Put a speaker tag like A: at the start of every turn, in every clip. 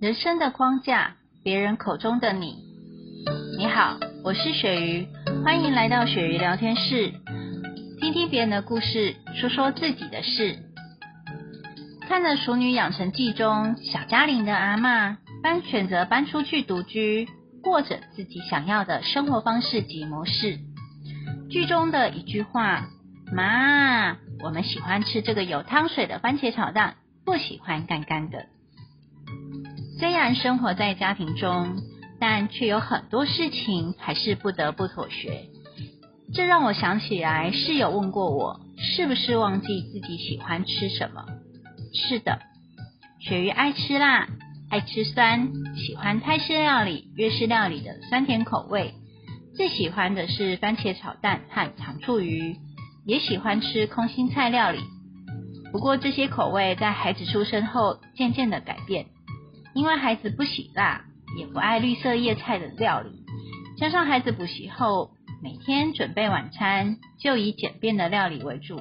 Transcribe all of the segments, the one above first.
A: 人生的框架，别人口中的你。你好，我是鳕鱼，欢迎来到鳕鱼聊天室，听听别人的故事，说说自己的事。看了《熟女养成记》中小嘉玲的阿嬷搬选择搬出去独居，过着自己想要的生活方式及模式。剧中的一句话：“妈，我们喜欢吃这个有汤水的番茄炒蛋，不喜欢干干的。”虽然生活在家庭中，但却有很多事情还是不得不妥协。这让我想起来，室友问过我，是不是忘记自己喜欢吃什么？是的，鳕鱼爱吃辣，爱吃酸，喜欢泰式料理、粤式料理的酸甜口味。最喜欢的是番茄炒蛋和糖醋鱼，也喜欢吃空心菜料理。不过这些口味在孩子出生后渐渐的改变。因为孩子不喜辣，也不爱绿色叶菜的料理，加上孩子补习后每天准备晚餐就以简便的料理为主，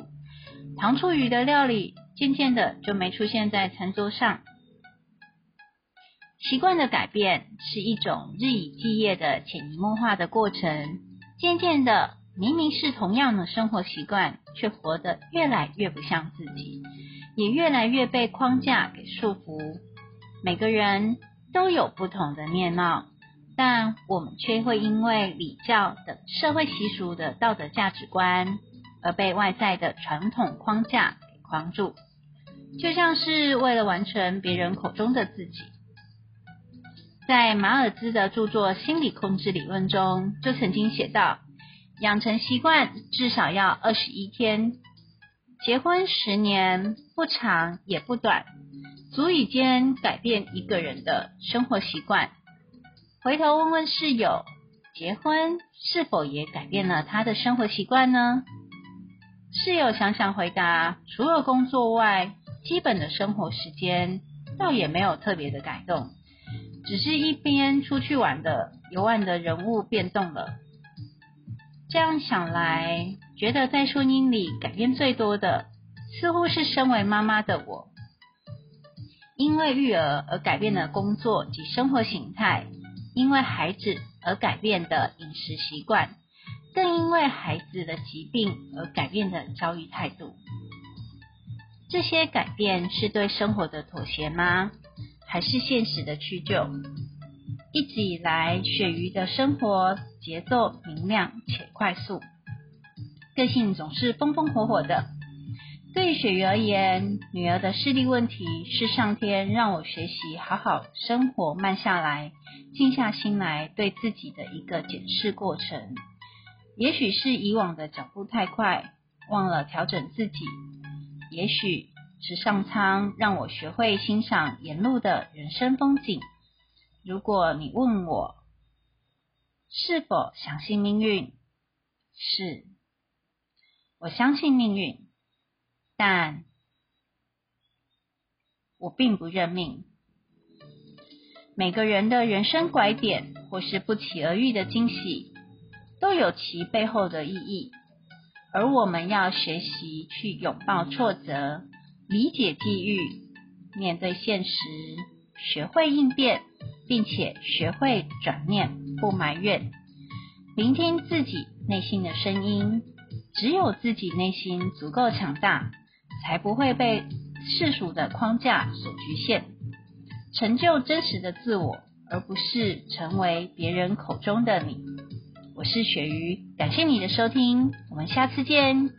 A: 糖醋鱼的料理渐渐的就没出现在餐桌上。习惯的改变是一种日以继夜的潜移默化的过程，渐渐的，明明是同样的生活习惯，却活得越来越不像自己，也越来越被框架给束缚。每个人都有不同的面貌，但我们却会因为礼教等社会习俗的道德价值观，而被外在的传统框架给框住，就像是为了完成别人口中的自己。在马尔兹的著作《心理控制理论》中，就曾经写到，养成习惯至少要二十一天，结婚十年不长也不短。足以间改变一个人的生活习惯。回头问问室友，结婚是否也改变了他的生活习惯呢？室友想想回答：除了工作外，基本的生活时间倒也没有特别的改动，只是一边出去玩的游玩的人物变动了。这样想来，觉得在婚姻里改变最多的，似乎是身为妈妈的我。因为育儿而改变的工作及生活形态，因为孩子而改变的饮食习惯，更因为孩子的疾病而改变的教育态度。这些改变是对生活的妥协吗？还是现实的屈就？一直以来，鳕鱼的生活节奏明亮且快速，个性总是风风火火的。对雪鱼而言，女儿的视力问题是上天让我学习好好生活、慢下来、静下心来对自己的一个检视过程。也许是以往的脚步太快，忘了调整自己；也许是上苍让我学会欣赏沿路的人生风景。如果你问我是否相信命运，是，我相信命运。但我并不认命。每个人的人生拐点，或是不期而遇的惊喜，都有其背后的意义。而我们要学习去拥抱挫折，理解际遇，面对现实，学会应变，并且学会转念，不埋怨，聆听自己内心的声音。只有自己内心足够强大。才不会被世俗的框架所局限，成就真实的自我，而不是成为别人口中的你。我是鳕鱼，感谢你的收听，我们下次见。